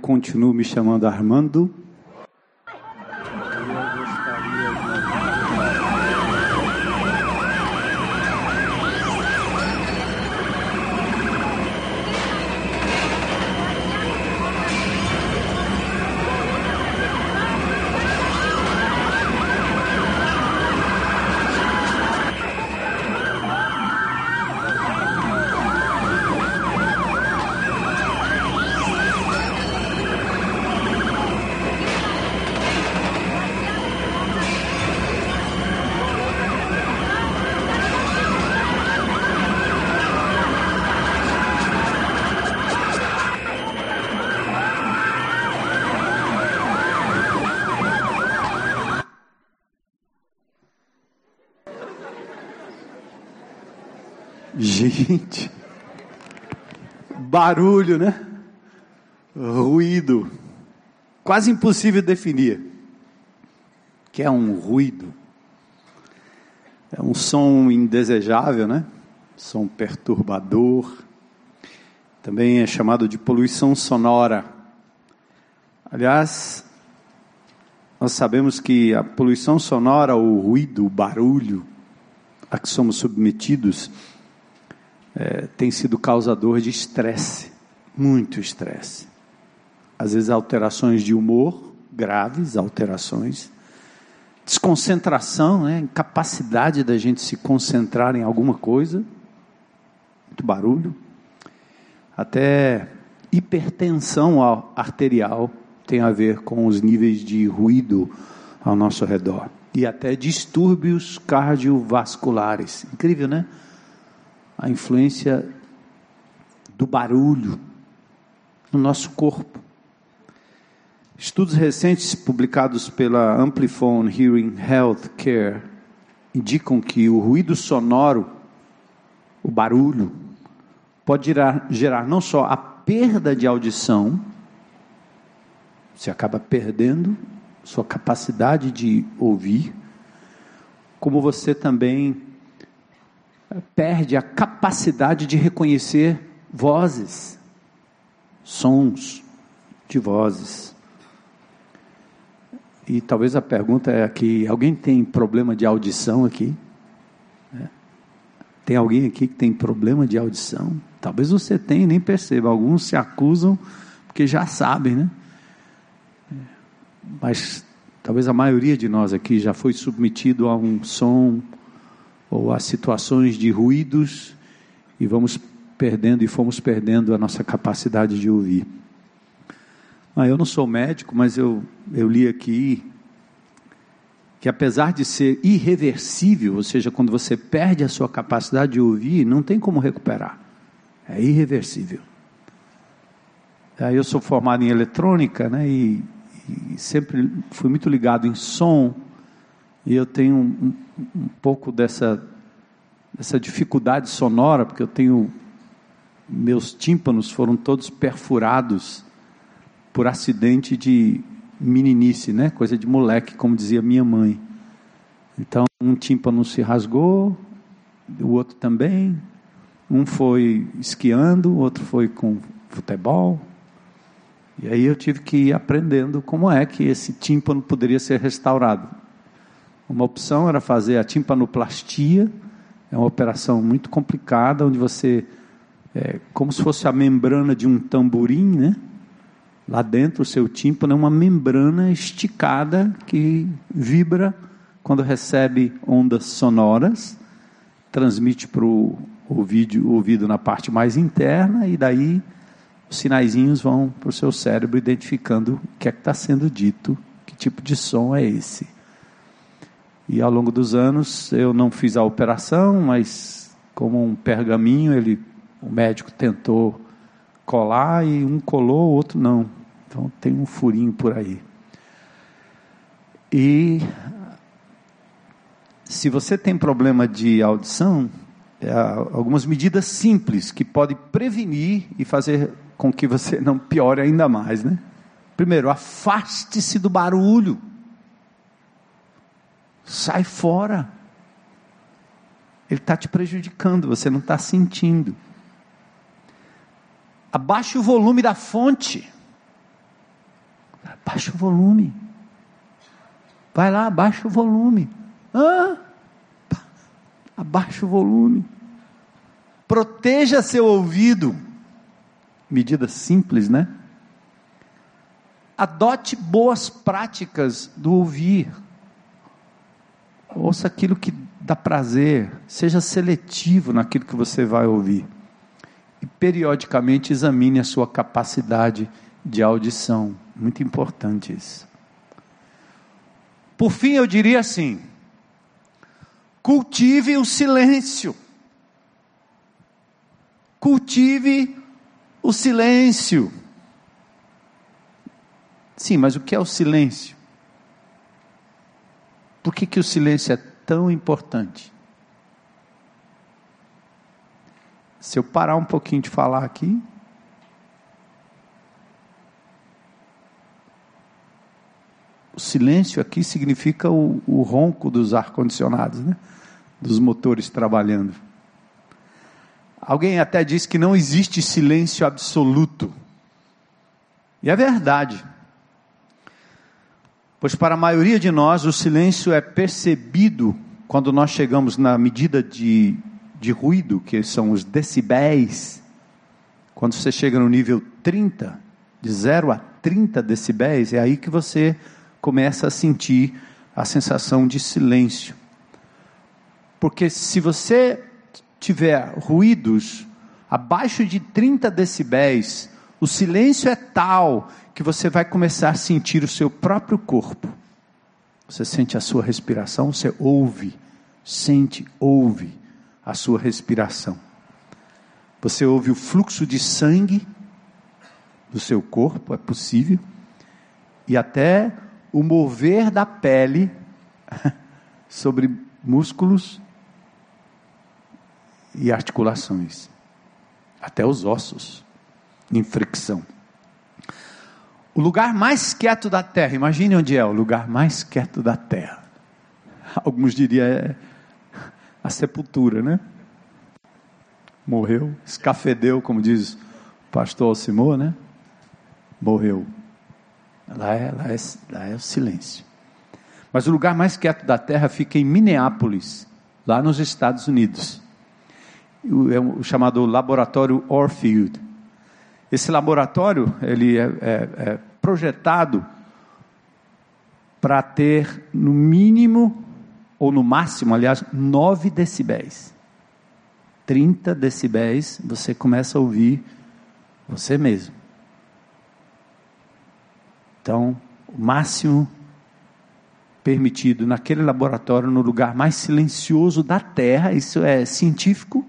Continuo me chamando Armando. Gente, barulho, né? Ruído. Quase impossível definir. Que é um ruído. É um som indesejável, né? Som perturbador. Também é chamado de poluição sonora. Aliás, nós sabemos que a poluição sonora, o ruído, o barulho a que somos submetidos, é, tem sido causador de estresse, muito estresse. Às vezes alterações de humor, graves alterações, desconcentração, né, incapacidade da gente se concentrar em alguma coisa, muito barulho, até hipertensão arterial tem a ver com os níveis de ruído ao nosso redor e até distúrbios cardiovasculares. Incrível, né? A influência do barulho no nosso corpo. Estudos recentes publicados pela Amplifone Hearing Health Care indicam que o ruído sonoro, o barulho, pode gerar, gerar não só a perda de audição, você acaba perdendo sua capacidade de ouvir, como você também perde a capacidade de reconhecer vozes, sons de vozes. E talvez a pergunta é aqui: alguém tem problema de audição aqui? É. Tem alguém aqui que tem problema de audição? Talvez você tenha e nem perceba. Alguns se acusam porque já sabem, né? É. Mas talvez a maioria de nós aqui já foi submetido a um som ou a situações de ruídos e vamos perdendo e fomos perdendo a nossa capacidade de ouvir. Ah, eu não sou médico, mas eu, eu li aqui que apesar de ser irreversível, ou seja, quando você perde a sua capacidade de ouvir, não tem como recuperar. É irreversível. Aí eu sou formado em eletrônica, né, e, e sempre fui muito ligado em som, e eu tenho um, um pouco dessa, dessa dificuldade sonora, porque eu tenho. Meus tímpanos foram todos perfurados por acidente de meninice, né? Coisa de moleque, como dizia minha mãe. Então, um tímpano se rasgou, o outro também. Um foi esquiando, o outro foi com futebol. E aí eu tive que ir aprendendo como é que esse tímpano poderia ser restaurado. Uma opção era fazer a timpanoplastia, é uma operação muito complicada, onde você, é, como se fosse a membrana de um tamborim, né? Lá dentro, o seu tímpano é uma membrana esticada que vibra quando recebe ondas sonoras, transmite para o ouvido, na parte mais interna e daí os sinaizinhos vão para o seu cérebro identificando o que é que está sendo dito, que tipo de som é esse. E ao longo dos anos eu não fiz a operação, mas como um pergaminho, ele, o médico tentou colar e um colou, o outro não. Então tem um furinho por aí. E se você tem problema de audição, é, algumas medidas simples que podem prevenir e fazer com que você não piore ainda mais, né? Primeiro, afaste-se do barulho. Sai fora. Ele está te prejudicando, você não está sentindo. Abaixe o volume da fonte. Abaixe o volume. Vai lá, abaixa o volume. Abaixa o volume. Proteja seu ouvido. Medida simples, né? Adote boas práticas do ouvir. Ouça aquilo que dá prazer. Seja seletivo naquilo que você vai ouvir. E periodicamente examine a sua capacidade de audição. Muito importante isso. Por fim, eu diria assim: cultive o silêncio. Cultive o silêncio. Sim, mas o que é o silêncio? Por que, que o silêncio é tão importante? Se eu parar um pouquinho de falar aqui, o silêncio aqui significa o, o ronco dos ar-condicionados, né? dos motores trabalhando. Alguém até diz que não existe silêncio absoluto. E é verdade. Pois para a maioria de nós o silêncio é percebido quando nós chegamos na medida de, de ruído, que são os decibéis. Quando você chega no nível 30, de 0 a 30 decibéis, é aí que você começa a sentir a sensação de silêncio. Porque se você tiver ruídos abaixo de 30 decibéis, o silêncio é tal que você vai começar a sentir o seu próprio corpo. Você sente a sua respiração, você ouve, sente, ouve a sua respiração. Você ouve o fluxo de sangue do seu corpo, é possível, e até o mover da pele sobre músculos e articulações, até os ossos, em fricção. O lugar mais quieto da terra, imagine onde é o lugar mais quieto da terra. Alguns diriam é a sepultura, né? Morreu, escafedeu, como diz o pastor Alcimor, né? Morreu. Lá é, lá, é, lá é o silêncio. Mas o lugar mais quieto da terra fica em Minneapolis, lá nos Estados Unidos é o chamado laboratório Orfield. Esse laboratório ele é, é, é projetado para ter no mínimo ou no máximo, aliás, 9 decibéis. 30 decibéis, você começa a ouvir você mesmo. Então, o máximo permitido naquele laboratório, no lugar mais silencioso da Terra, isso é científico,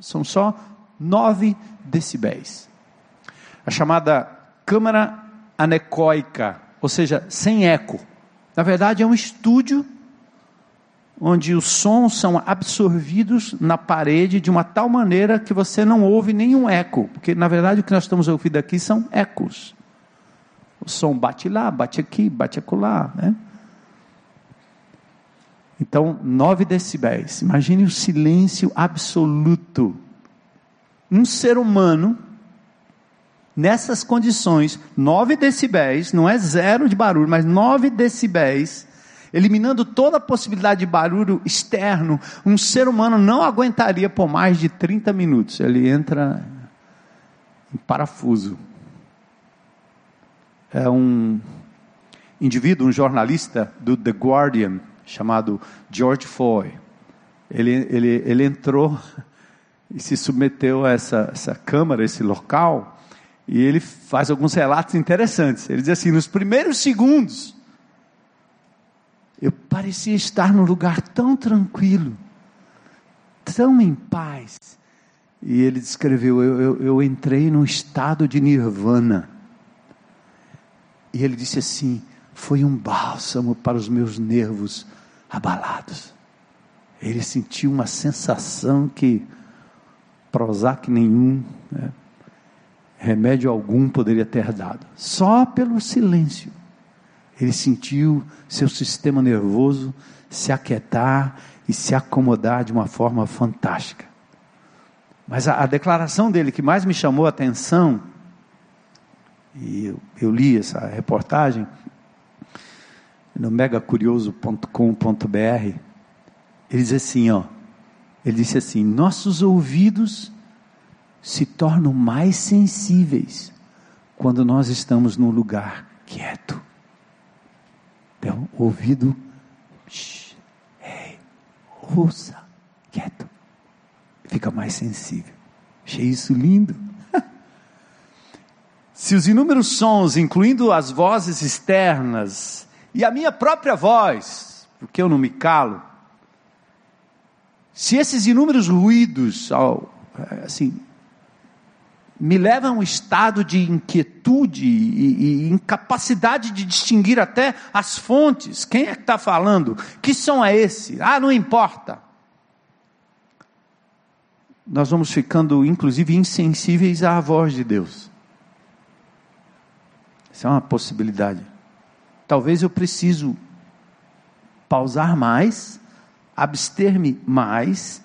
são só 9 decibéis. A chamada câmara anecoica, ou seja, sem eco. Na verdade, é um estúdio onde os sons são absorvidos na parede de uma tal maneira que você não ouve nenhum eco, porque na verdade o que nós estamos ouvindo aqui são ecos. O som bate lá, bate aqui, bate acolá, né? Então, 9 decibéis. Imagine o silêncio absoluto. Um ser humano, nessas condições, 9 decibéis, não é zero de barulho, mas 9 decibéis, eliminando toda a possibilidade de barulho externo, um ser humano não aguentaria por mais de 30 minutos. Ele entra em parafuso. É um indivíduo, um jornalista do The Guardian, chamado George Foy. Ele, ele, ele entrou e se submeteu a essa, essa câmara, esse local, e ele faz alguns relatos interessantes. Ele diz assim: nos primeiros segundos, eu parecia estar num lugar tão tranquilo, tão em paz. E ele descreveu: eu, eu, eu entrei num estado de nirvana. E ele disse assim: foi um bálsamo para os meus nervos abalados. Ele sentiu uma sensação que Prozac nenhum, né, remédio algum poderia ter dado. Só pelo silêncio. Ele sentiu seu sistema nervoso se aquietar e se acomodar de uma forma fantástica. Mas a, a, declaração dele que mais me chamou a atenção, e eu, eu li essa reportagem no megacurioso.com.br, ele diz assim, ó, ele disse assim: nossos ouvidos se tornam mais sensíveis quando nós estamos num lugar quieto. Então, ouvido, shh, ouça, quieto fica mais sensível. Achei isso lindo. Se os inúmeros sons, incluindo as vozes externas e a minha própria voz, porque eu não me calo, se esses inúmeros ruídos, assim, me levam a um estado de inquietude e, e, incapacidade de distinguir até as fontes. Quem é que está falando? Que som é esse? Ah, não importa nós vamos ficando, inclusive, insensíveis à voz de Deus. Isso é uma possibilidade. Talvez eu preciso pausar mais, abster-me mais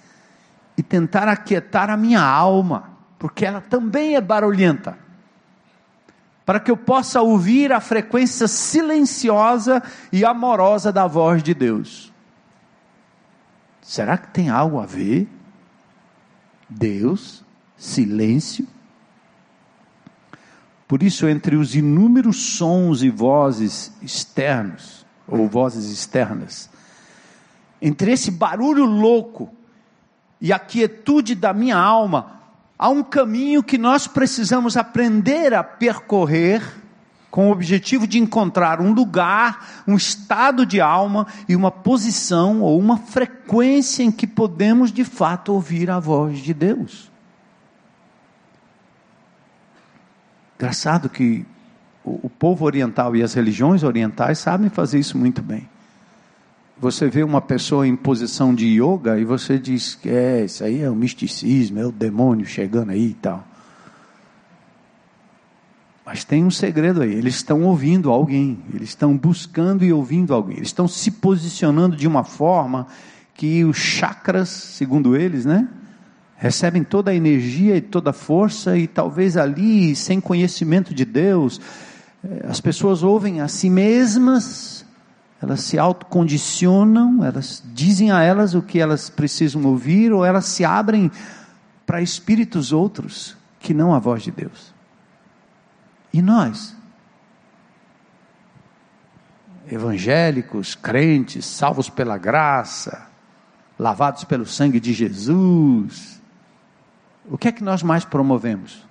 e tentar aquietar a minha alma, porque ela também é barulhenta. Para que eu possa ouvir a frequência silenciosa e amorosa da voz de Deus. Será que tem algo a ver? Deus, silêncio. Por isso, entre os inúmeros sons e vozes externos, ou vozes externas, entre esse barulho louco e a quietude da minha alma, há um caminho que nós precisamos aprender a percorrer com o objetivo de encontrar um lugar, um estado de alma e uma posição ou uma frequência em que podemos de fato ouvir a voz de Deus. Engraçado que o, povo oriental e as religiões orientais sabem fazer isso muito bem. Você vê uma pessoa em posição de yoga e você diz que é, isso aí é o misticismo, é o demônio chegando aí e tal. Mas tem um segredo aí, eles estão ouvindo alguém, eles estão buscando e ouvindo alguém, eles estão se posicionando de uma forma que os chakras, segundo eles, né, recebem toda a energia e toda a força, e talvez ali, sem conhecimento de Deus, eh, as pessoas ouvem a si mesmas, elas se autocondicionam, elas dizem a elas o que elas precisam ouvir, ou elas se abrem para espíritos outros que não a voz de Deus. E nós? Evangélicos, crentes, salvos pela graça, lavados pelo sangue de Jesus. O que é que nós mais promovemos?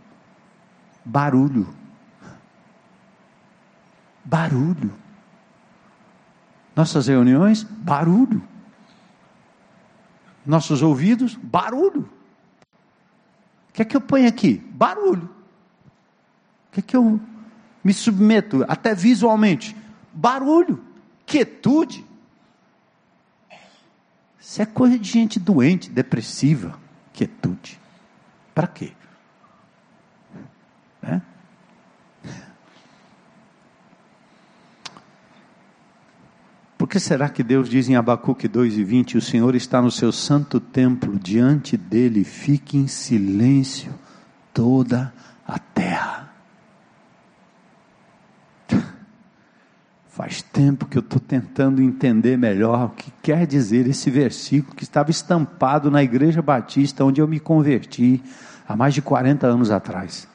Barulho. Barulho. Nossas reuniões, barulho. Nossos ouvidos, barulho. O que é que eu ponho aqui? Barulho. O que, é que eu me submeto, até visualmente? Barulho, quietude. Isso é coisa de gente doente, depressiva. Quietude. Para quê? Que será que Deus diz em Abacuque 2 e 20: O Senhor está no seu santo templo, diante dele fique em silêncio toda a terra. Faz tempo que eu estou tentando entender melhor o que quer dizer esse versículo que estava estampado na Igreja Batista, onde eu me converti há mais de 40 anos atrás.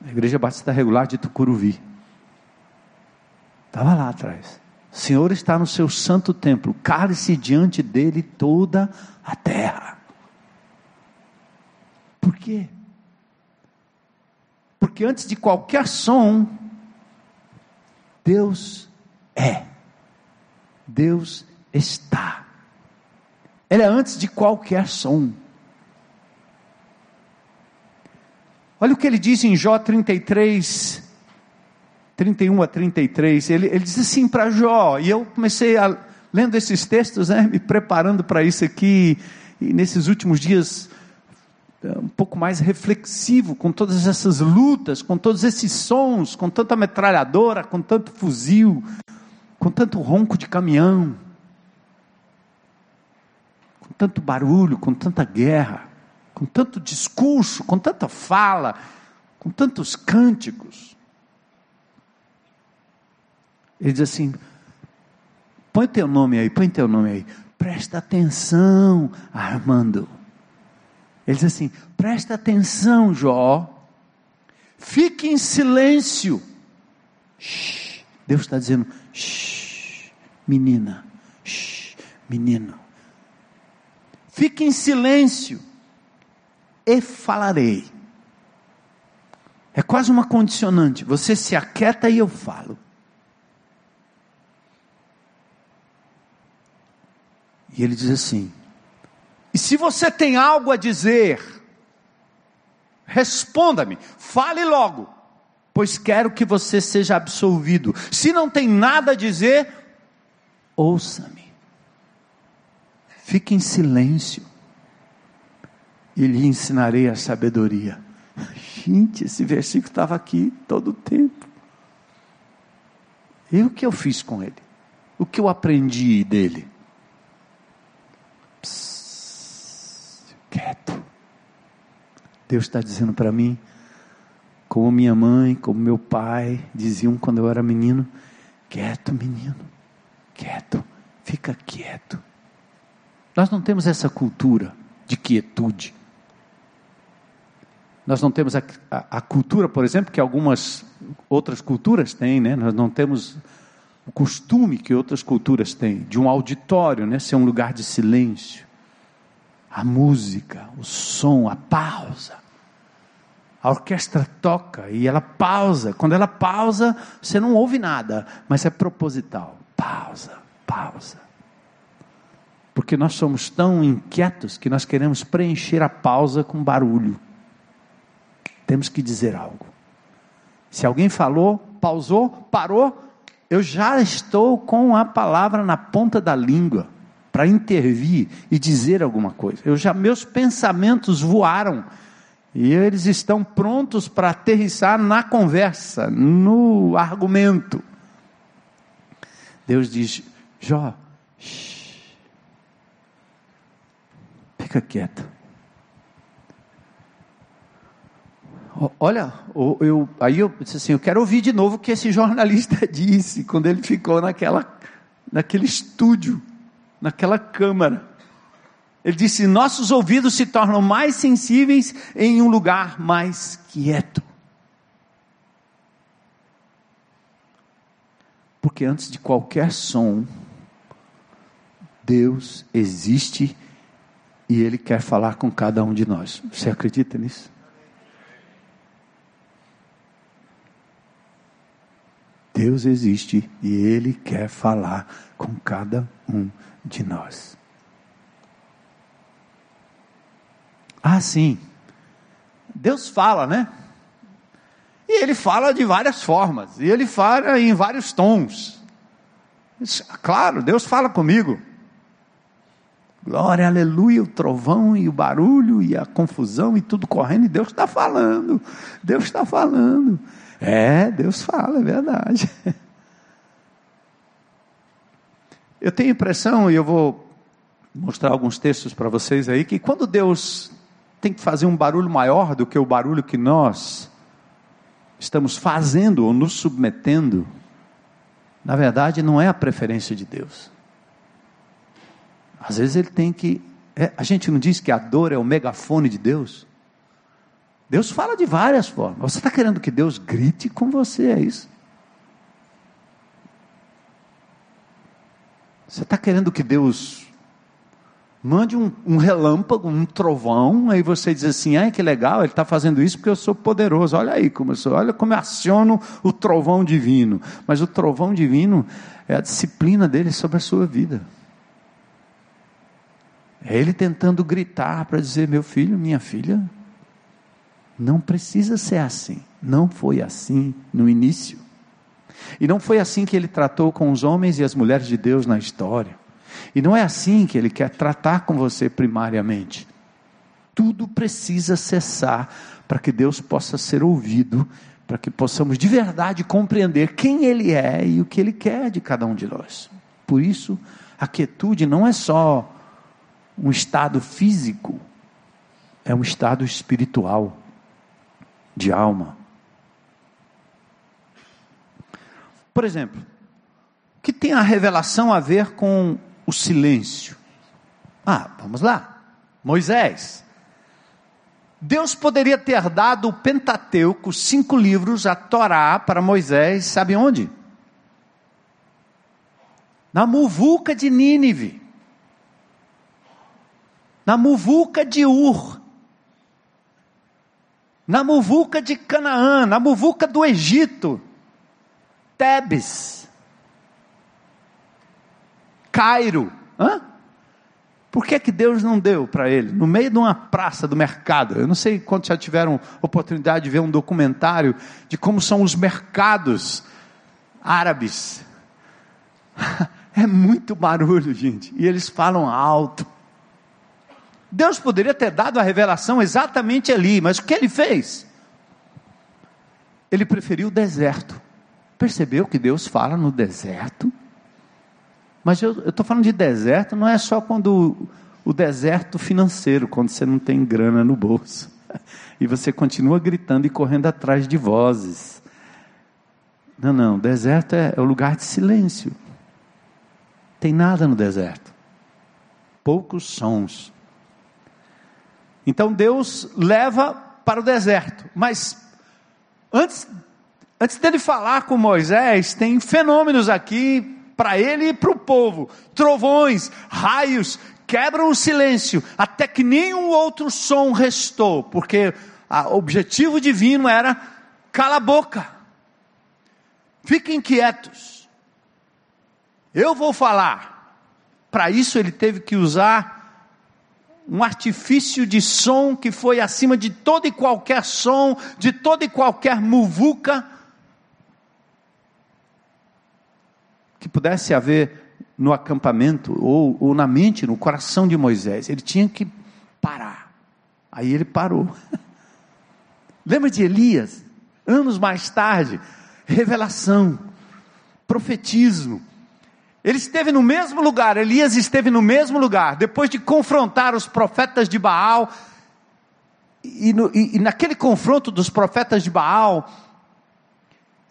Na Igreja Batista Regular de Tucuruvi. Estava lá atrás. O Senhor está no seu santo templo, cale-se diante dele toda a terra. Por quê? Porque antes de qualquer som, Deus é. Deus está. Ele é antes de qualquer som. Olha o que ele diz em Jó 33, 31 a 33. Ele, ele diz assim para Jó, e eu comecei a, lendo esses textos, né, me preparando para isso aqui, e nesses últimos dias um pouco mais reflexivo com todas essas lutas, com todos esses sons, com tanta metralhadora, com tanto fuzil, com tanto ronco de caminhão, com tanto barulho, com tanta guerra, com tanto discurso, com tanta fala, com tantos cânticos. Ele diz assim: põe teu nome aí, põe teu nome aí. Presta atenção, Armando. Ele diz assim: presta atenção, Jó. Fique em silêncio. Shhh. Deus está dizendo: shh, menina, shh, menino. Fique em silêncio e falarei. É quase uma condicionante. Você se aquieta e eu falo. E ele diz assim: E se você tem algo a dizer, responda-me, fale logo, pois quero que você seja absolvido. Se não tem nada a dizer, ouça-me. Fique em silêncio e lhe ensinarei a sabedoria. Gente, esse versículo estava aqui todo o tempo. E o que eu fiz com ele? O que eu aprendi dele? Psst, quieto. Deus está dizendo para mim, como minha mãe, como meu pai diziam quando eu era menino: quieto, menino, quieto, fica quieto. Nós não temos essa cultura de quietude. Nós não temos a, a, a, cultura, por exemplo, que algumas outras culturas têm, né? Nós não temos o costume que outras culturas têm, de um auditório, né? Ser um lugar de silêncio. A música, o som, a pausa. A orquestra toca e ela pausa. Quando ela pausa, você não ouve nada, mas é proposital. Pausa, pausa. Porque nós somos tão inquietos que nós queremos preencher a pausa com barulho temos que dizer algo. Se alguém falou, pausou, parou, eu já estou com a palavra na ponta da língua para intervir e dizer alguma coisa. Eu já meus pensamentos voaram e eles estão prontos para aterrissar na conversa, no argumento. Deus diz: Jó, shh, fica quieto. Olha, eu, aí eu disse assim, eu quero ouvir de novo o que esse jornalista disse quando ele ficou naquela, naquele estúdio, naquela câmara. Ele disse: nossos ouvidos se tornam mais sensíveis em um lugar mais quieto. Porque antes de qualquer som, Deus existe e Ele quer falar com cada um de nós. Você acredita nisso? Deus existe e Ele quer falar com cada um de nós. Ah, sim. Deus fala, né? E Ele fala de várias formas, e Ele fala em vários tons. Claro, Deus fala comigo. Glória, aleluia, o trovão e o barulho e a confusão e tudo correndo, e Deus está falando. Deus está falando. É, Deus fala, é verdade. Eu tenho a impressão, e eu vou mostrar alguns textos para vocês aí, que quando Deus tem que fazer um barulho maior do que o barulho que nós estamos fazendo ou nos submetendo, na verdade não é a preferência de Deus. Às vezes ele tem que. É, a gente não diz que a dor é o megafone de Deus? Deus fala de várias formas. Você está querendo que Deus grite com você, é isso? Você está querendo que Deus mande um, um, relâmpago, um trovão, aí você diz assim, ai que legal, ele está fazendo isso porque eu sou poderoso, olha aí como eu sou, olha como eu aciono o trovão divino, mas o trovão divino é a disciplina dele sobre a sua vida, é ele tentando gritar para dizer, meu filho, minha filha, não precisa ser assim. Não foi assim no início. E não foi assim que ele tratou com os homens e as mulheres de Deus na história. E não é assim que ele quer tratar com você primariamente. Tudo precisa cessar para que Deus possa ser ouvido, para que possamos de verdade compreender quem Ele é e o que Ele quer de cada um de nós. Por isso, a quietude não é só um estado físico, é um estado espiritual, de alma. Por exemplo, o que tem a revelação a ver com o silêncio? Ah, vamos lá. Moisés. Deus poderia ter dado o Pentateuco, cinco livros, a Torá para Moisés, sabe onde? Na muvuca de Nínive. Na muvuca de Ur. Na muvuca de Canaã, na muvuca do Egito. Tebes. Cairo. Hã? Por que, que Deus não deu para ele? No meio de uma praça do mercado. Eu não sei quantos já tiveram oportunidade de ver um documentário de como são os mercados árabes. É muito barulho, gente. E eles falam alto. Deus poderia ter dado a revelação exatamente ali, mas o que ele fez? Ele preferiu o deserto. Percebeu que Deus fala no deserto? Mas eu estou falando de deserto, não é só quando o, deserto financeiro, quando você não tem grana no bolso. E você continua gritando e correndo atrás de vozes. Não, não, deserto é, é o lugar de silêncio. Tem nada no deserto. Poucos sons. Então Deus leva para o deserto. Mas antes, antes dele falar com Moisés, tem fenômenos aqui para ele e para o povo: trovões, raios, quebram o silêncio, até que nenhum outro som restou, porque o objetivo divino era cala a boca, fiquem quietos. Eu vou falar. Para isso ele teve que usar um artifício de som que foi acima de todo e qualquer som, de toda e qualquer muvuca que pudesse haver no acampamento ou, ou na mente, no coração de Moisés. Ele tinha que parar. Aí ele parou. Lembra de Elias? Anos mais tarde, revelação, profetismo. Ele esteve no mesmo lugar, Elias esteve no mesmo lugar, depois de confrontar os profetas de Baal, e, no, e, e naquele confronto dos profetas de Baal,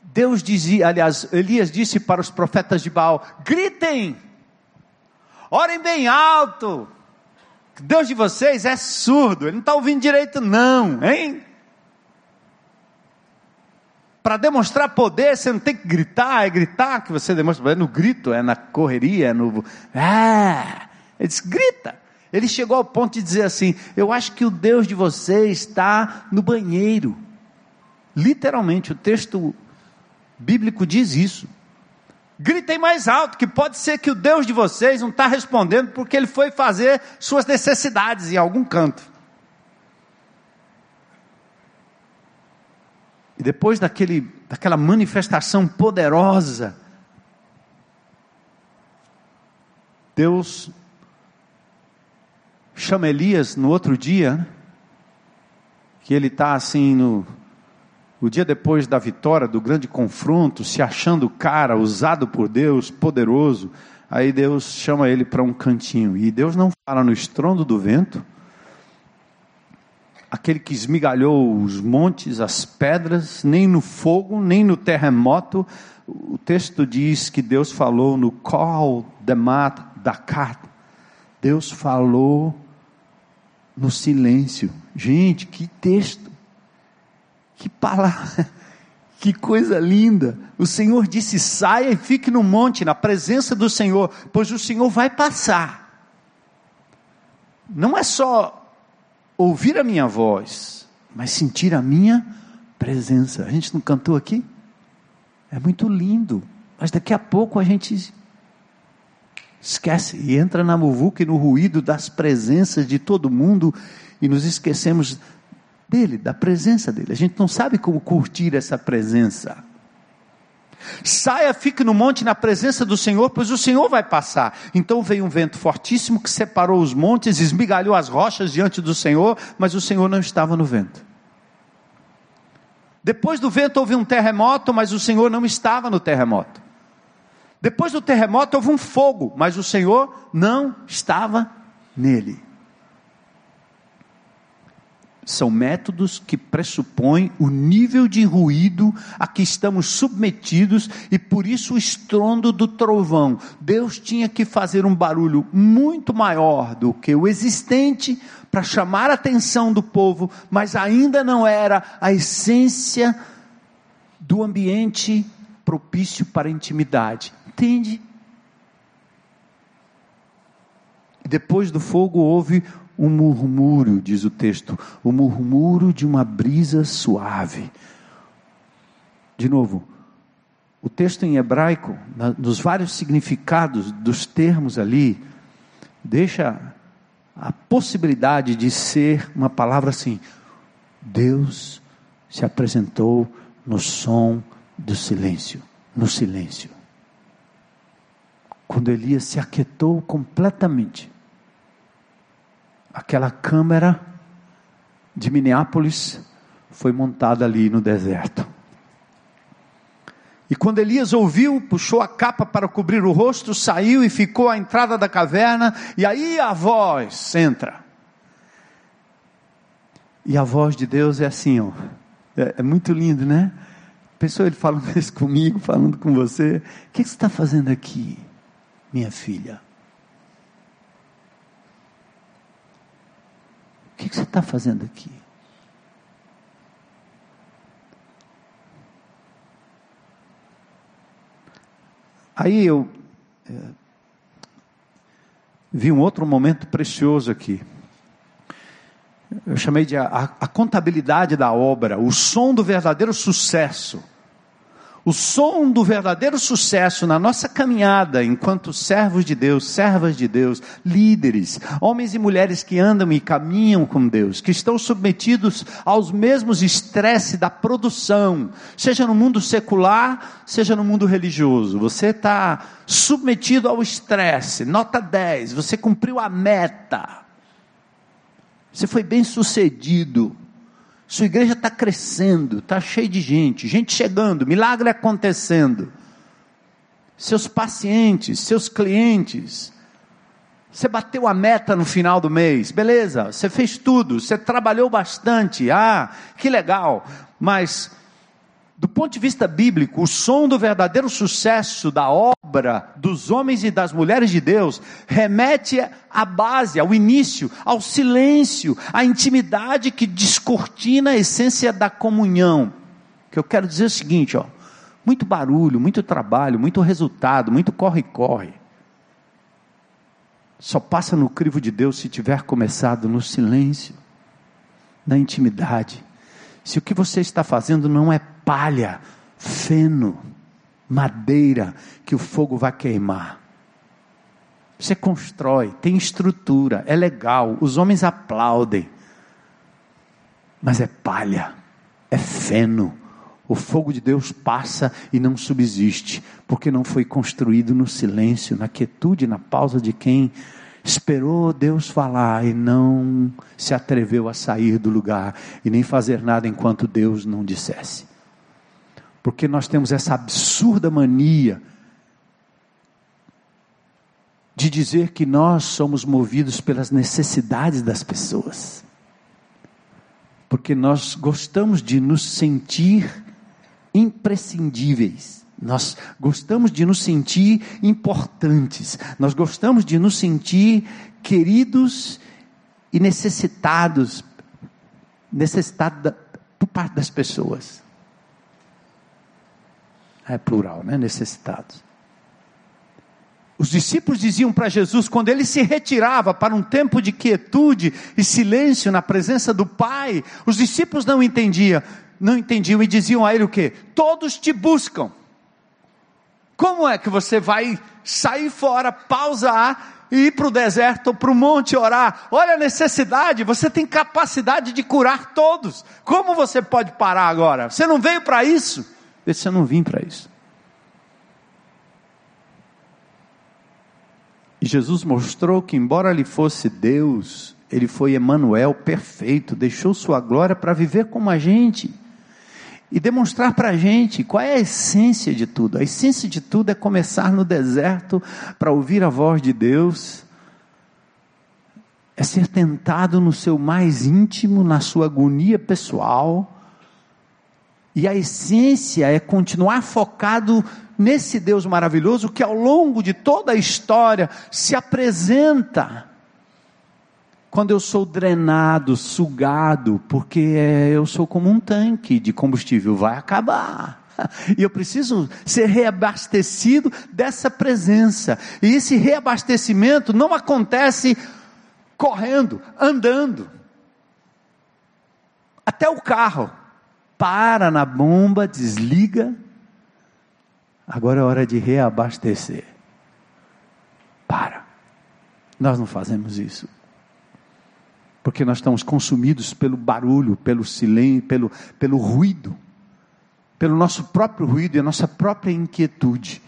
Deus dizia, aliás, Elias disse para os profetas de Baal: gritem, orem bem alto, Deus de vocês é surdo, ele não está ouvindo direito, não, hein? Para demonstrar poder, você não tem que gritar, é gritar que você demonstra poder. No grito, é na correria, é no. Ah! Ele diz: grita. Ele chegou ao ponto de dizer assim: Eu acho que o Deus de vocês está no banheiro. Literalmente, o texto bíblico diz isso. Gritem mais alto, que pode ser que o Deus de vocês não está respondendo porque ele foi fazer suas necessidades em algum canto. E depois daquele, daquela manifestação poderosa, Deus chama Elias no outro dia, que ele está assim no o dia depois da vitória, do grande confronto, se achando cara, usado por Deus, poderoso. Aí Deus chama ele para um cantinho. E Deus não fala no estrondo do vento, aquele que esmigalhou os montes, as pedras, nem no fogo, nem no terremoto. O texto diz que Deus falou no Kol Demat Dakat. Deus falou no silêncio. Gente, que texto! Que palavra! Que coisa linda! O Senhor disse: saia e fique no monte, na presença do Senhor, pois o Senhor vai passar. Não é só ouvir a minha voz, mas sentir a minha presença. A gente não cantou aqui? É muito lindo, mas daqui a pouco a gente esquece e entra na muvuca e no ruído das presenças de todo mundo e nos esquecemos dele, da presença dele. A gente não sabe como curtir essa presença. Saia, fique no monte na presença do Senhor, pois o Senhor vai passar. Então veio um vento fortíssimo que separou os montes, esmigalhou as rochas diante do Senhor, mas o Senhor não estava no vento. Depois do vento houve um terremoto, mas o Senhor não estava no terremoto. Depois do terremoto houve um fogo, mas o Senhor não estava nele. São métodos que pressupõem o nível de ruído a que estamos submetidos e por isso o estrondo do trovão. Deus tinha que fazer um barulho muito maior do que o existente para chamar a atenção do povo, mas ainda não era a essência do ambiente propício para a intimidade. Entende? Depois do fogo houve um murmúrio, diz o texto, o murmúrio de uma brisa suave. De novo, o texto em hebraico, nos vários significados dos termos ali, deixa a possibilidade de ser uma palavra assim: Deus se apresentou no som do silêncio, no silêncio. Quando Elias se aquietou completamente, aquela câmera de Minneapolis foi montada ali no deserto. E quando Elias ouviu, puxou a capa para cobrir o rosto, saiu e ficou à entrada da caverna, e aí a voz entra. E a voz de Deus é assim, ó. É, é muito lindo, né? Pensou ele falando isso comigo, falando com você. O que você está fazendo aqui, minha filha? O que você está fazendo aqui? Aí eu é, vi um outro momento precioso aqui. Eu chamei de a, a contabilidade da obra, o som do verdadeiro sucesso. O som do verdadeiro sucesso na nossa caminhada enquanto servos de Deus, servas de Deus, líderes, homens e mulheres que andam e caminham com Deus, que estão submetidos aos mesmos estresses da produção, seja no mundo secular, seja no mundo religioso. Você está submetido ao estresse, nota 10, você cumpriu a meta, você foi bem sucedido. Sua igreja está crescendo, está cheia de gente, gente chegando, milagre acontecendo. Seus pacientes, seus clientes. Você bateu a meta no final do mês, beleza, você fez tudo, você trabalhou bastante, ah, que legal, mas do ponto de vista bíblico, o som do verdadeiro sucesso da obra dos homens e das mulheres de Deus remete à base, ao início, ao silêncio, à intimidade que descortina a essência da comunhão. Que eu quero dizer é o seguinte, ó, muito barulho, muito trabalho, muito resultado, muito corre-corre. Só passa no crivo de Deus se tiver começado no silêncio, na intimidade. Se o que você está fazendo não é palha, feno, madeira que o fogo vai queimar. Você constrói, tem estrutura, é legal, os homens aplaudem, mas é palha, é feno. O fogo de Deus passa e não subsiste, porque não foi construído no silêncio, na quietude, na pausa de quem esperou Deus falar e não se atreveu a sair do lugar e nem fazer nada enquanto Deus não dissesse porque nós temos essa absurda mania de dizer que nós somos movidos pelas necessidades das pessoas. Porque nós gostamos de nos sentir imprescindíveis. Nós gostamos de nos sentir importantes. Nós gostamos de nos sentir queridos e necessitados, necessitados da, por parte das pessoas é plural, né? necessitados. Os discípulos diziam para Jesus, quando ele se retirava para um tempo de quietude e silêncio na presença do Pai, os discípulos não entendiam, não entendiam e diziam a ele o que? Todos te buscam. Como é que você vai sair fora, pausar e ir para o deserto ou para o monte orar? Olha a necessidade, você tem capacidade de curar todos. Como você pode parar agora? Você não veio para isso? Esse eu não vim para isso. E Jesus mostrou que, embora ele fosse Deus, ele foi Emanuel perfeito, deixou sua glória para viver como a gente e demonstrar para a gente qual é a essência de tudo. A essência de tudo é começar no deserto para ouvir a voz de Deus. é ser tentado no seu mais íntimo, na sua agonia pessoal. E a essência é continuar focado nesse Deus maravilhoso que ao longo de toda a história se apresenta. Quando eu sou drenado, sugado, porque eu sou como um tanque de combustível, vai acabar. E eu preciso ser reabastecido dessa presença. E esse reabastecimento não acontece correndo, andando. Até o carro para na bomba, desliga. Agora é hora de reabastecer. Para. Nós não fazemos isso. Porque nós estamos consumidos pelo barulho, pelo silêncio, pelo, pelo ruído pelo nosso próprio ruído e a nossa própria inquietude.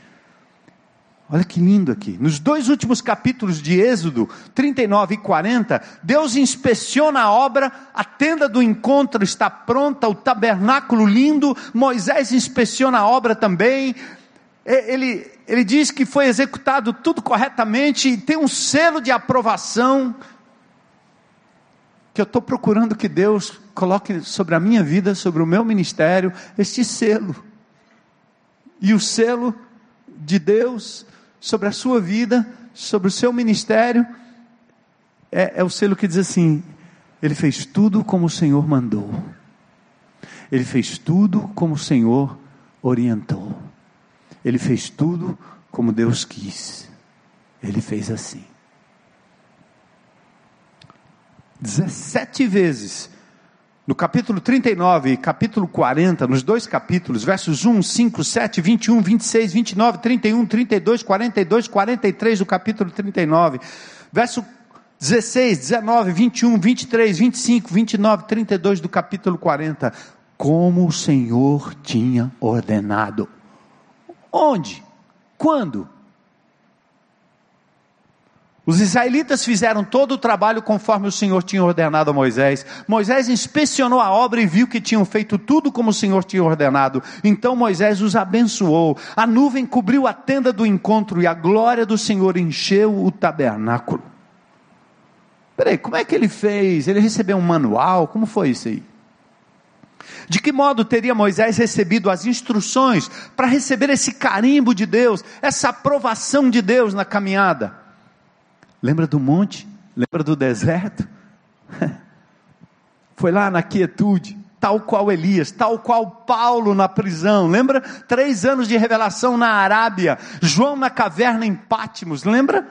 Olha que lindo aqui. Nos dois últimos capítulos de Êxodo 39 e 40, Deus inspeciona a obra, a tenda do encontro está pronta, o tabernáculo lindo, Moisés inspeciona a obra também. Ele, ele diz que foi executado tudo corretamente e tem um selo de aprovação que eu estou procurando que Deus coloque sobre a minha vida, sobre o meu ministério, este selo. E o selo de Deus sobre a sua vida, sobre o seu ministério, é, é o selo que diz assim: Ele fez tudo como o Senhor mandou, Ele fez tudo como o Senhor orientou, Ele fez tudo como Deus quis, Ele fez assim. 17 vezes. No capítulo 39 e capítulo 40, nos dois capítulos, versos 1, 5, 7, 21, 26, 29, 31, 32, 42, 43 do capítulo 39, verso 16, 19, 21, 23, 25, 29, 32 do capítulo 40, como o Senhor tinha ordenado. Onde? Quando? Os israelitas fizeram todo o trabalho conforme o Senhor tinha ordenado a Moisés. Moisés inspecionou a obra e viu que tinham feito tudo como o Senhor tinha ordenado. Então Moisés os abençoou. A nuvem cobriu a tenda do encontro e a glória do Senhor encheu o tabernáculo. Peraí, como é que ele fez? Ele recebeu um manual? Como foi isso aí? De que modo teria Moisés recebido as instruções para receber esse carimbo de Deus, essa aprovação de Deus na caminhada? Lembra do monte? Lembra do deserto? Foi lá na quietude, tal qual Elias, tal qual Paulo na prisão. Lembra? Três anos de revelação na Arábia, João na caverna em Pátimos. Lembra?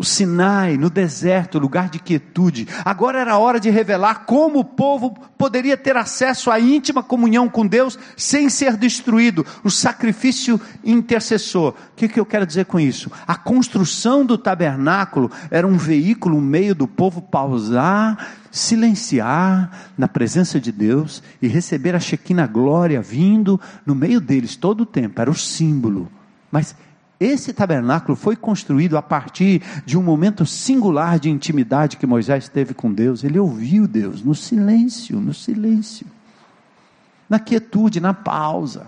O Sinai, no deserto, lugar de quietude. Agora era hora de revelar como o povo poderia ter acesso à íntima comunhão com Deus sem ser destruído. O sacrifício intercessor. O que, que eu quero dizer com isso? A construção do tabernáculo era um veículo, um meio do povo pausar, silenciar na presença de Deus e receber a Shekinah glória vindo no meio deles todo o tempo. Era o símbolo. Mas esse tabernáculo foi construído a partir de um momento singular de intimidade que Moisés teve com Deus. Ele ouviu Deus no silêncio, no silêncio, na quietude, na pausa.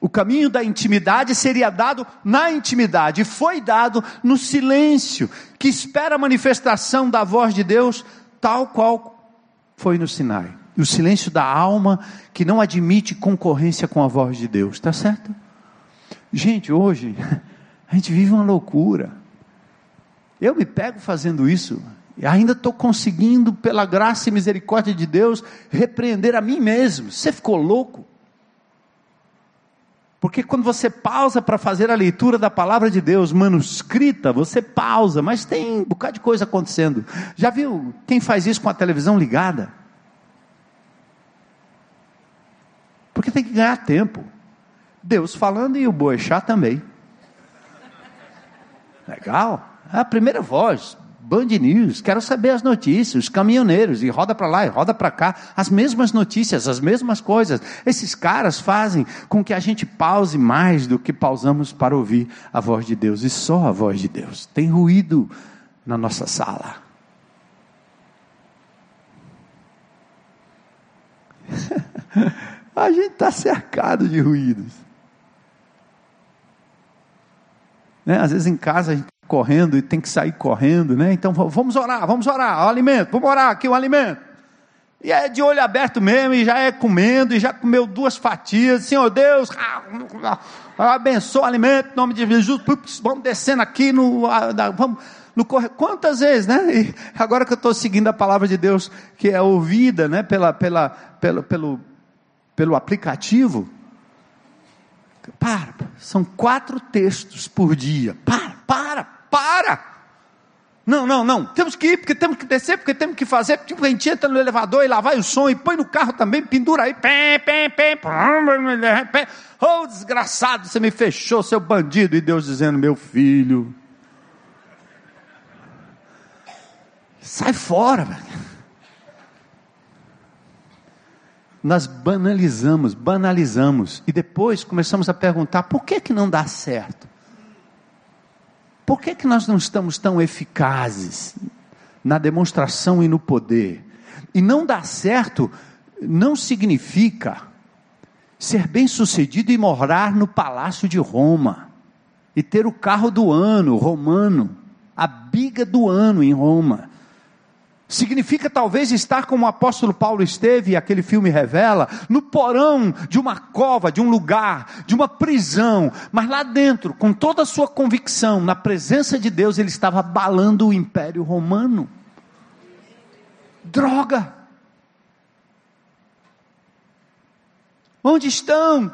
O caminho da intimidade seria dado na intimidade, foi dado no silêncio, que espera a manifestação da voz de Deus, tal qual foi no Sinai. O silêncio da alma que não admite concorrência com a voz de Deus, está certo? Gente, hoje a gente vive uma loucura. Eu me pego fazendo isso, e ainda estou conseguindo, pela graça e misericórdia de Deus, repreender a mim mesmo. Você ficou louco? Porque quando você pausa para fazer a leitura da palavra de Deus manuscrita, você pausa, mas tem um bocado de coisa acontecendo. Já viu quem faz isso com a televisão ligada? Porque tem que ganhar tempo. Deus falando e o Boechat também. Legal? A primeira voz. Band News, quero saber as notícias, os caminhoneiros, e roda para lá e roda para cá, as mesmas notícias, as mesmas coisas. Esses caras fazem com que a gente pause mais do que pausamos para ouvir a voz de Deus, e só a voz de Deus. Tem ruído na nossa sala. a gente está cercado de ruídos. Né? Às vezes em casa a gente correndo e tem que sair correndo, né? Então vamos orar, vamos orar, o alimento, vamos orar aqui o alimento. E é de olho aberto mesmo, e já é comendo, e já comeu duas fatias. Senhor Deus, abençoa o alimento em nome de Jesus. Vamos descendo aqui no. Vamos, no corre... Quantas vezes, né? E agora que eu estou seguindo a palavra de Deus, que é ouvida né? pela, pela, pelo, pelo, pelo aplicativo. Para, são quatro textos por dia. Para, para, para. Não, não, não. Temos que ir, porque temos que descer, porque temos que fazer. Tipo, a gente entra no elevador e lá vai o som, e põe no carro também, pendura aí. Oh, desgraçado, você me fechou, seu bandido. E Deus dizendo: Meu filho, sai fora, velho. Nós banalizamos, banalizamos, e depois começamos a perguntar: por que, que não dá certo? Por que, que nós não estamos tão eficazes na demonstração e no poder? E não dar certo não significa ser bem-sucedido e morar no palácio de Roma e ter o carro do ano romano, a biga do ano em Roma. Significa talvez estar como o apóstolo Paulo esteve, e aquele filme revela, no porão de uma cova, de um lugar, de uma prisão, mas lá dentro, com toda a sua convicção, na presença de Deus, ele estava abalando o império romano. Droga! Onde estão?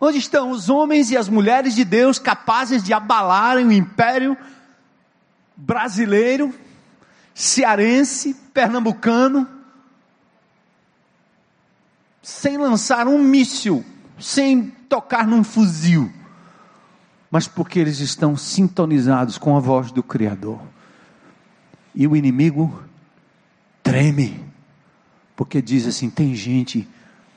Onde estão os homens e as mulheres de Deus capazes de abalarem o império romano? Brasileiro, cearense, pernambucano, sem lançar um míssil, sem tocar num fuzil, mas porque eles estão sintonizados com a voz do Criador. E o inimigo treme, porque diz assim: tem gente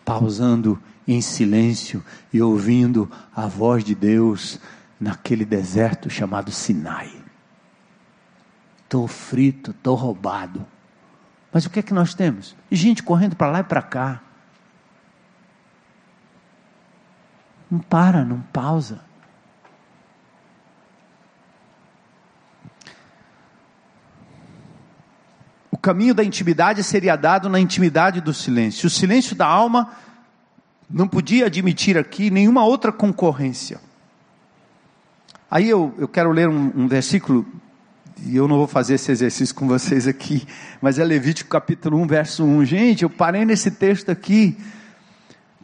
pausando em silêncio e ouvindo a voz de Deus naquele deserto chamado Sinai estou frito, estou roubado. Mas o que é que nós temos? Gente correndo para lá e para cá. Não para, não pausa. O caminho da intimidade seria dado na intimidade do silêncio. O silêncio da alma não podia admitir aqui nenhuma outra concorrência. Aí eu, eu quero ler um, um versículo e eu não vou fazer esse exercício com vocês aqui, mas é Levítico capítulo 1, verso 1. Gente, eu parei nesse texto aqui,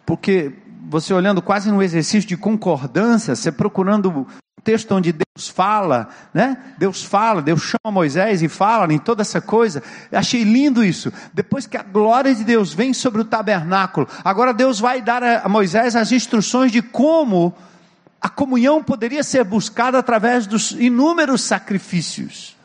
porque você olhando quase no exercício de concordância, você procurando o texto onde Deus fala, né? Deus fala, Deus chama Moisés e fala em toda essa coisa. Eu achei lindo isso. Depois que a glória de Deus vem sobre o tabernáculo, agora Deus vai dar a Moisés as instruções de como a comunhão poderia ser buscada através dos inúmeros sacrifícios.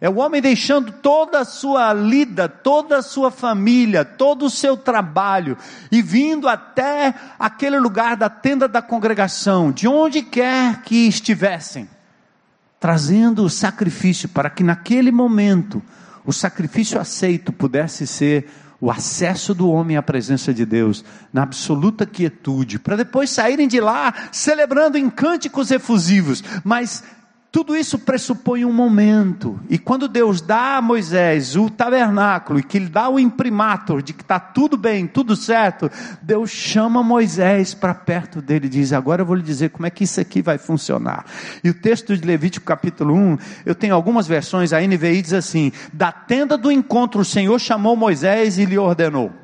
É o homem deixando toda a sua lida, toda a sua família, todo o seu trabalho e vindo até aquele lugar da tenda da congregação, de onde quer que estivessem, trazendo o sacrifício para que naquele momento o sacrifício aceito pudesse ser o acesso do homem à presença de Deus na absoluta quietude, para depois saírem de lá celebrando em cânticos efusivos, mas tudo isso pressupõe um momento. E quando Deus dá a Moisés o tabernáculo e que ele dá o imprimatur de que está tudo bem, tudo certo, Deus chama Moisés para perto dele e diz: Agora eu vou lhe dizer como é que isso aqui vai funcionar. E o texto de Levítico capítulo 1, eu tenho algumas versões, a NVI diz assim: Da tenda do encontro o Senhor chamou Moisés e lhe ordenou.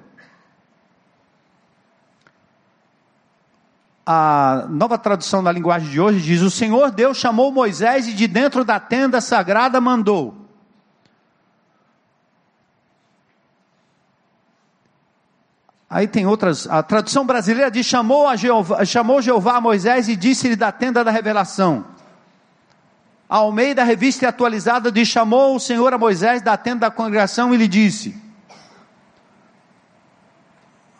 A nova tradução da linguagem de hoje diz: O Senhor Deus chamou Moisés e de dentro da tenda sagrada mandou. Aí tem outras, a tradução brasileira diz: chamou, a Jeová, chamou Jeová a Moisés e disse-lhe da tenda da revelação. A Almeida, revista atualizada, diz: chamou o Senhor a Moisés da tenda da congregação e lhe disse.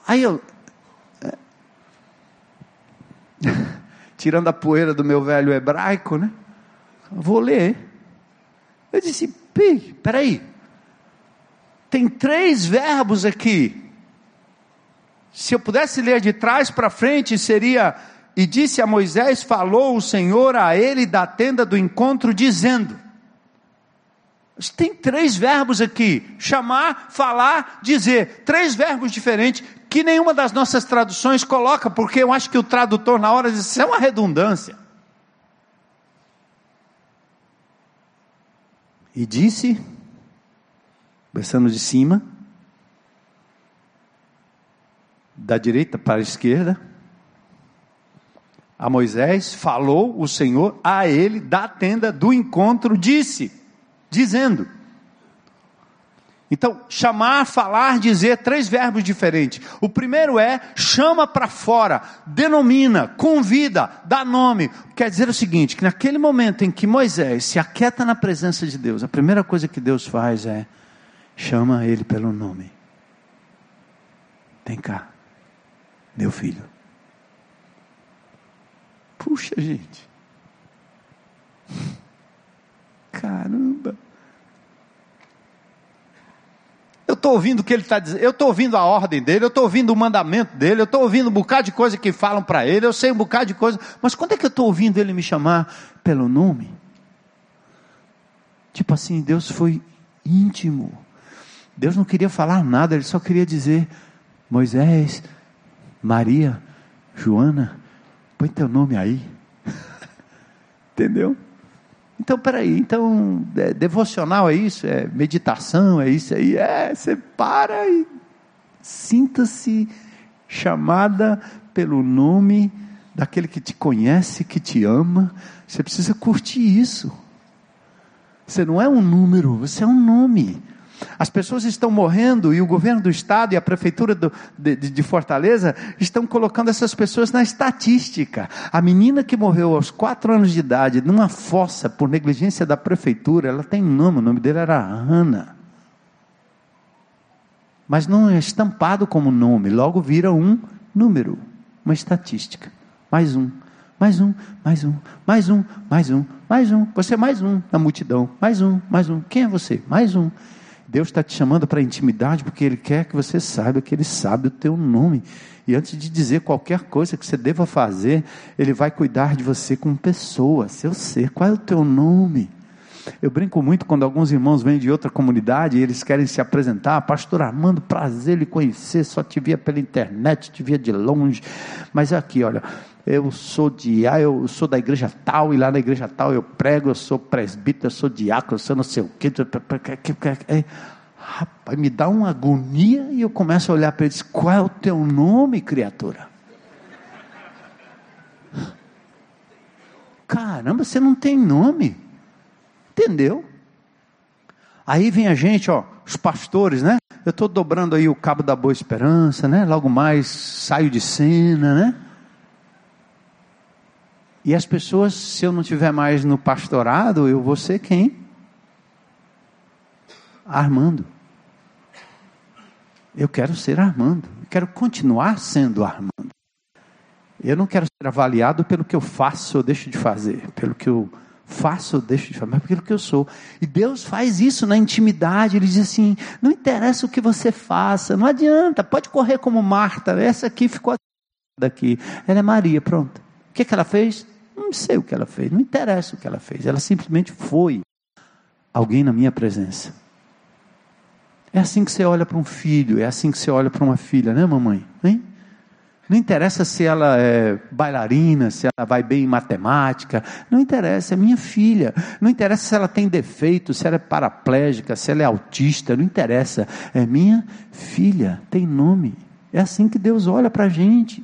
Aí eu, tirando a poeira do meu velho hebraico, né? Vou ler. Eu disse, peraí. Tem três verbos aqui. Se eu pudesse ler de trás para frente, seria e disse a Moisés: Falou o Senhor a ele da tenda do encontro, dizendo: tem três verbos aqui: chamar, falar, dizer. Três verbos diferentes que nenhuma das nossas traduções coloca, porque eu acho que o tradutor, na hora, diz: Isso é uma redundância. E disse, começando de cima, da direita para a esquerda, a Moisés falou o Senhor a ele da tenda do encontro, disse dizendo. Então, chamar, falar, dizer, três verbos diferentes. O primeiro é chama para fora, denomina, convida, dá nome. Quer dizer o seguinte: que naquele momento em que Moisés se aquieta na presença de Deus, a primeira coisa que Deus faz é chama ele pelo nome. Vem cá, meu filho. Puxa, gente. Caramba! Eu estou ouvindo o que ele está dizendo, eu estou ouvindo a ordem dele, eu estou ouvindo o mandamento dele, eu estou ouvindo um bocado de coisa que falam para ele, eu sei um bocado de coisa, mas quando é que eu estou ouvindo ele me chamar pelo nome? Tipo assim, Deus foi íntimo. Deus não queria falar nada, ele só queria dizer: Moisés, Maria, Joana, põe teu nome aí. Entendeu? Então, peraí, então, é, devocional é isso? É meditação, é isso aí? É, você para e sinta-se chamada pelo nome daquele que te conhece, que te ama. Você precisa curtir isso. Você não é um número, você é um nome. As pessoas estão morrendo e o governo do estado e a prefeitura do, de, de, Fortaleza estão colocando essas pessoas na estatística. A menina que morreu aos quatro anos de idade numa fossa por negligência da prefeitura, ela tem nome, o nome dele era Ana. Mas não é estampado como nome, logo vira um número, uma estatística. Mais um, mais um, mais um, mais um, mais um, mais um. Você é mais um na multidão. Mais um, mais um. Quem é você? Mais um. Deus está te chamando para intimidade porque Ele quer que você saiba que Ele sabe o teu nome. E antes de dizer qualquer coisa que você deva fazer, Ele vai cuidar de você como pessoa, seu ser. Qual é o teu nome? Eu brinco muito quando alguns irmãos vêm de outra comunidade e eles querem se apresentar. Pastor Armando, prazer lhe conhecer. Só te via pela internet, te via de longe. Mas aqui, olha, eu sou de, ah, eu sou da igreja tal, e lá na igreja tal eu prego, eu sou presbítero, eu sou diácono, eu sou não sei o quê. Rapaz, me dá uma agonia e eu começo a olhar para ele e diz, qual é o teu nome, criatura? Caramba, você não tem nome. Entendeu? Aí vem a gente, ó, os pastores, né? Eu estou dobrando aí o cabo da boa esperança, né? Logo mais saio de cena, né? E as pessoas, se eu não tiver mais no pastorado, eu vou ser quem? Armando. Eu quero ser Armando. Eu quero continuar sendo Armando. Eu não quero ser avaliado pelo que eu faço ou deixo de fazer, pelo que eu faço ou deixo de fazer, mas pelo que eu sou. E Deus faz isso na intimidade. Ele diz assim: não interessa o que você faça, não adianta, pode correr como Marta. Essa aqui ficou daqui. Ela é Maria, pronto. O que, que ela fez? Não sei o que ela fez, não interessa o que ela fez. Ela simplesmente foi alguém na minha presença. É assim que você olha para um filho, é assim que você olha para uma filha, né, mamãe? Hein? Não interessa se ela é bailarina, se ela vai bem em matemática, não interessa, é minha filha. Não interessa se ela tem defeito, se ela é paraplégica, se ela é autista, não interessa, é minha filha, tem nome. É assim que Deus olha para a gente.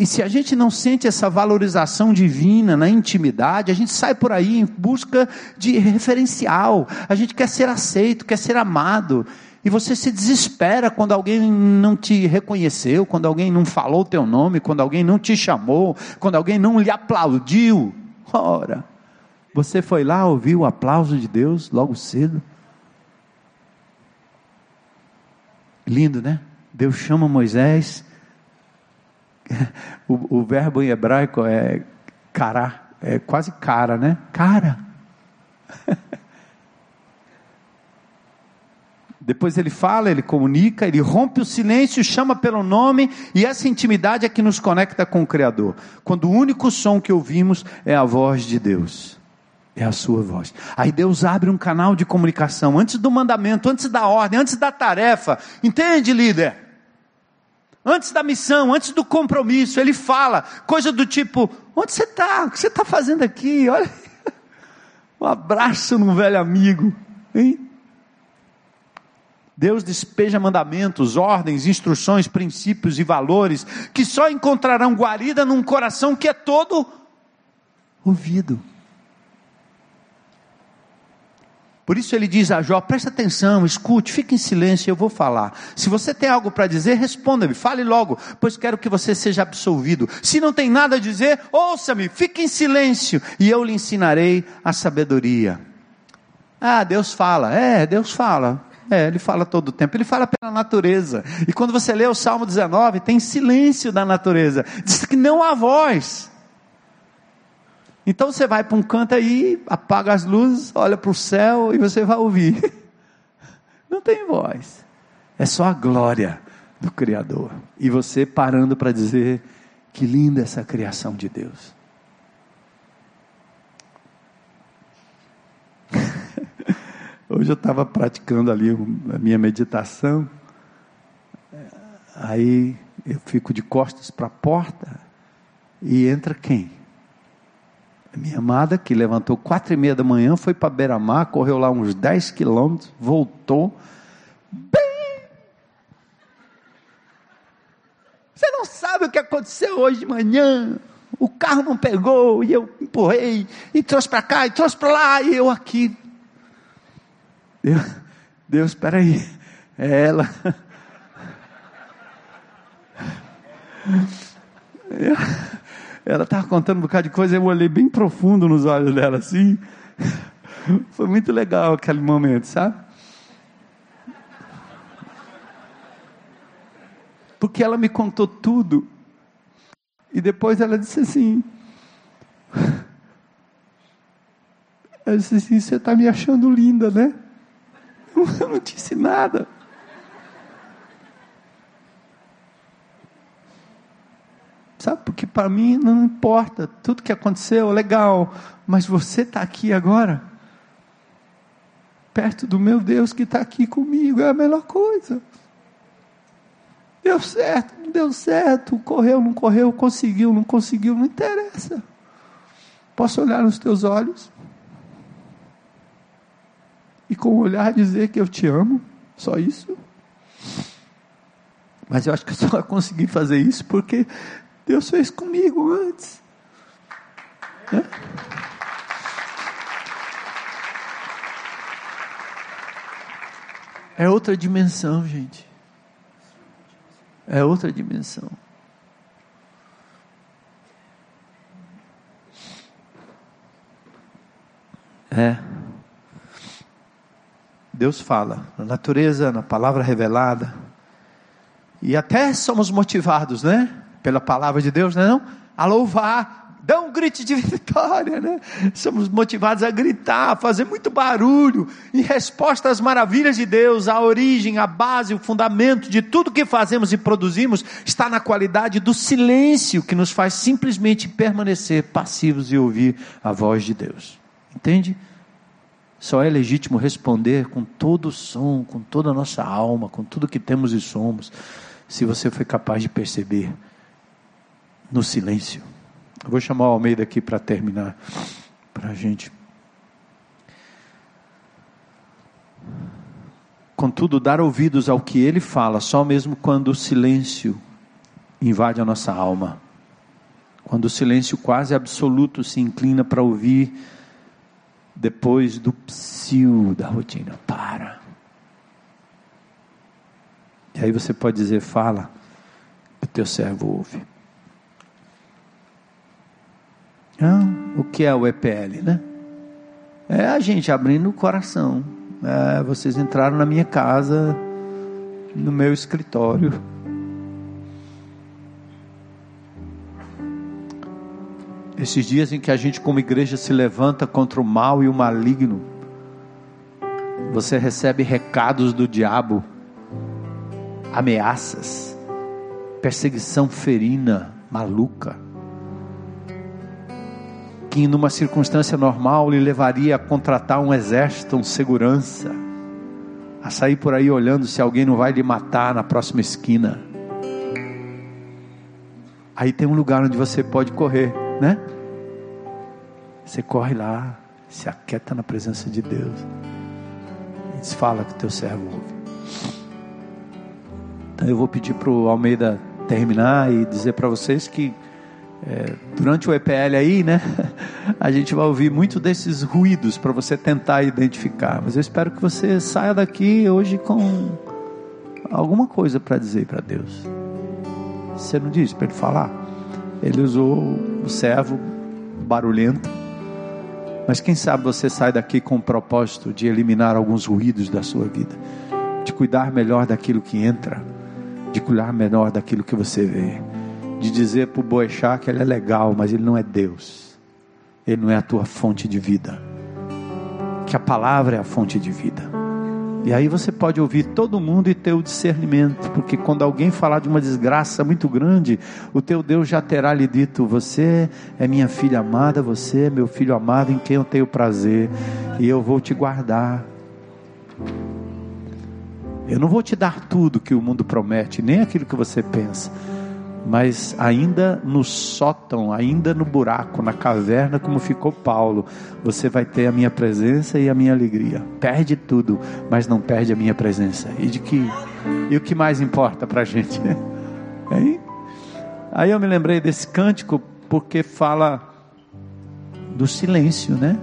E se a gente não sente essa valorização divina na intimidade, a gente sai por aí em busca de referencial. A gente quer ser aceito, quer ser amado. E você se desespera quando alguém não te reconheceu, quando alguém não falou o teu nome, quando alguém não te chamou, quando alguém não lhe aplaudiu. Ora, você foi lá ouvir o aplauso de Deus logo cedo. Lindo, né? Deus chama Moisés o, o verbo em hebraico é cara, é quase cara, né? Cara. Depois ele fala, ele comunica, ele rompe o silêncio, chama pelo nome, e essa intimidade é que nos conecta com o Criador. Quando o único som que ouvimos é a voz de Deus. É a sua voz. Aí Deus abre um canal de comunicação antes do mandamento, antes da ordem, antes da tarefa. Entende, líder? Antes da missão, antes do compromisso, ele fala coisa do tipo: onde você está? O que você está fazendo aqui? Olha, um abraço num velho amigo, hein? Deus despeja mandamentos, ordens, instruções, princípios e valores que só encontrarão guarida num coração que é todo ouvido. Por isso ele diz a Jó: presta atenção, escute, fique em silêncio, eu vou falar. Se você tem algo para dizer, responda-me, fale logo, pois quero que você seja absolvido. Se não tem nada a dizer, ouça-me, fique em silêncio, e eu lhe ensinarei a sabedoria. Ah, Deus fala, é, Deus fala. É, ele fala todo o tempo, ele fala pela natureza. E quando você lê o Salmo 19, tem silêncio da natureza. Diz que não há voz. Então você vai para um canto aí, apaga as luzes, olha para o céu e você vai ouvir. Não tem voz. É só a glória do Criador. E você parando para dizer que linda essa criação de Deus. Hoje eu estava praticando ali a minha meditação. Aí eu fico de costas para a porta e entra quem? Minha amada que levantou quatro e meia da manhã, foi para Beira-Mar, correu lá uns dez quilômetros, voltou. Bem... Você não sabe o que aconteceu hoje de manhã. O carro não pegou e eu empurrei e trouxe para cá e trouxe para lá e eu aqui Deus, Deus, espera aí. É ela. Ela estava contando um bocado de coisa, eu olhei bem profundo nos olhos dela assim. Foi muito legal aquele momento, sabe? Porque ela me contou tudo. E depois ela disse assim: Ela disse assim: Você está me achando linda, né? Eu não disse nada. Sabe, porque para mim não importa, tudo que aconteceu, legal, mas você está aqui agora, perto do meu Deus que está aqui comigo, é a melhor coisa. Deu certo, não deu certo, correu, não correu, conseguiu, não conseguiu, não interessa. Posso olhar nos teus olhos? e com o olhar dizer que eu te amo, só isso. Mas eu acho que eu só consegui fazer isso porque Deus fez comigo antes. Né? É outra dimensão, gente. É outra dimensão. É. Deus fala, na natureza, na palavra revelada. E até somos motivados, né? Pela palavra de Deus, né, não? A louvar, dá um grito de vitória, né? Somos motivados a gritar, a fazer muito barulho, em resposta às maravilhas de Deus, a origem, a base, o fundamento de tudo que fazemos e produzimos está na qualidade do silêncio que nos faz simplesmente permanecer passivos e ouvir a voz de Deus. Entende? Só é legítimo responder com todo o som, com toda a nossa alma, com tudo que temos e somos, se você foi capaz de perceber no silêncio. Eu vou chamar o Almeida aqui para terminar, para a gente. Contudo, dar ouvidos ao que ele fala, só mesmo quando o silêncio invade a nossa alma, quando o silêncio quase absoluto se inclina para ouvir depois do psiu da rotina. Para. E aí você pode dizer: fala, o teu servo ouve. Ah, o que é o EPL, né? É a gente abrindo o coração. É, vocês entraram na minha casa, no meu escritório Esses dias em que a gente, como igreja, se levanta contra o mal e o maligno, você recebe recados do diabo, ameaças, perseguição ferina, maluca, que numa circunstância normal lhe levaria a contratar um exército, um segurança, a sair por aí olhando se alguém não vai lhe matar na próxima esquina. Aí tem um lugar onde você pode correr, né? Você corre lá, se aquieta na presença de Deus. Diz, fala que teu servo ouve. Então eu vou pedir para o Almeida terminar e dizer para vocês que é, durante o EPL aí, né, a gente vai ouvir muito desses ruídos para você tentar identificar. Mas eu espero que você saia daqui hoje com alguma coisa para dizer para Deus. Você não disse para ele falar? Ele usou o servo barulhento mas quem sabe você sai daqui com o propósito de eliminar alguns ruídos da sua vida, de cuidar melhor daquilo que entra, de cuidar melhor daquilo que você vê, de dizer para o Boechat que ele é legal, mas ele não é Deus, ele não é a tua fonte de vida, que a palavra é a fonte de vida. E aí você pode ouvir todo mundo e ter o discernimento, porque quando alguém falar de uma desgraça muito grande, o teu Deus já terá lhe dito: Você é minha filha amada, você é meu filho amado em quem eu tenho prazer, e eu vou te guardar. Eu não vou te dar tudo que o mundo promete, nem aquilo que você pensa mas ainda no sótão, ainda no buraco, na caverna, como ficou Paulo, você vai ter a minha presença e a minha alegria. Perde tudo, mas não perde a minha presença. E de que e o que mais importa para a gente? Hein? Aí eu me lembrei desse cântico porque fala do silêncio, né?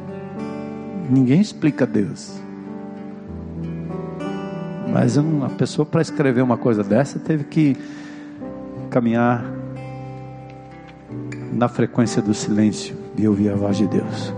Ninguém explica Deus. Mas uma pessoa para escrever uma coisa dessa teve que caminhar na frequência do silêncio e ouvir a voz de Deus.